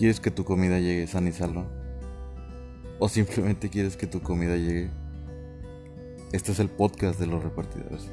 ¿Quieres que tu comida llegue sana y salva? ¿O simplemente quieres que tu comida llegue? Este es el podcast de los repartidores.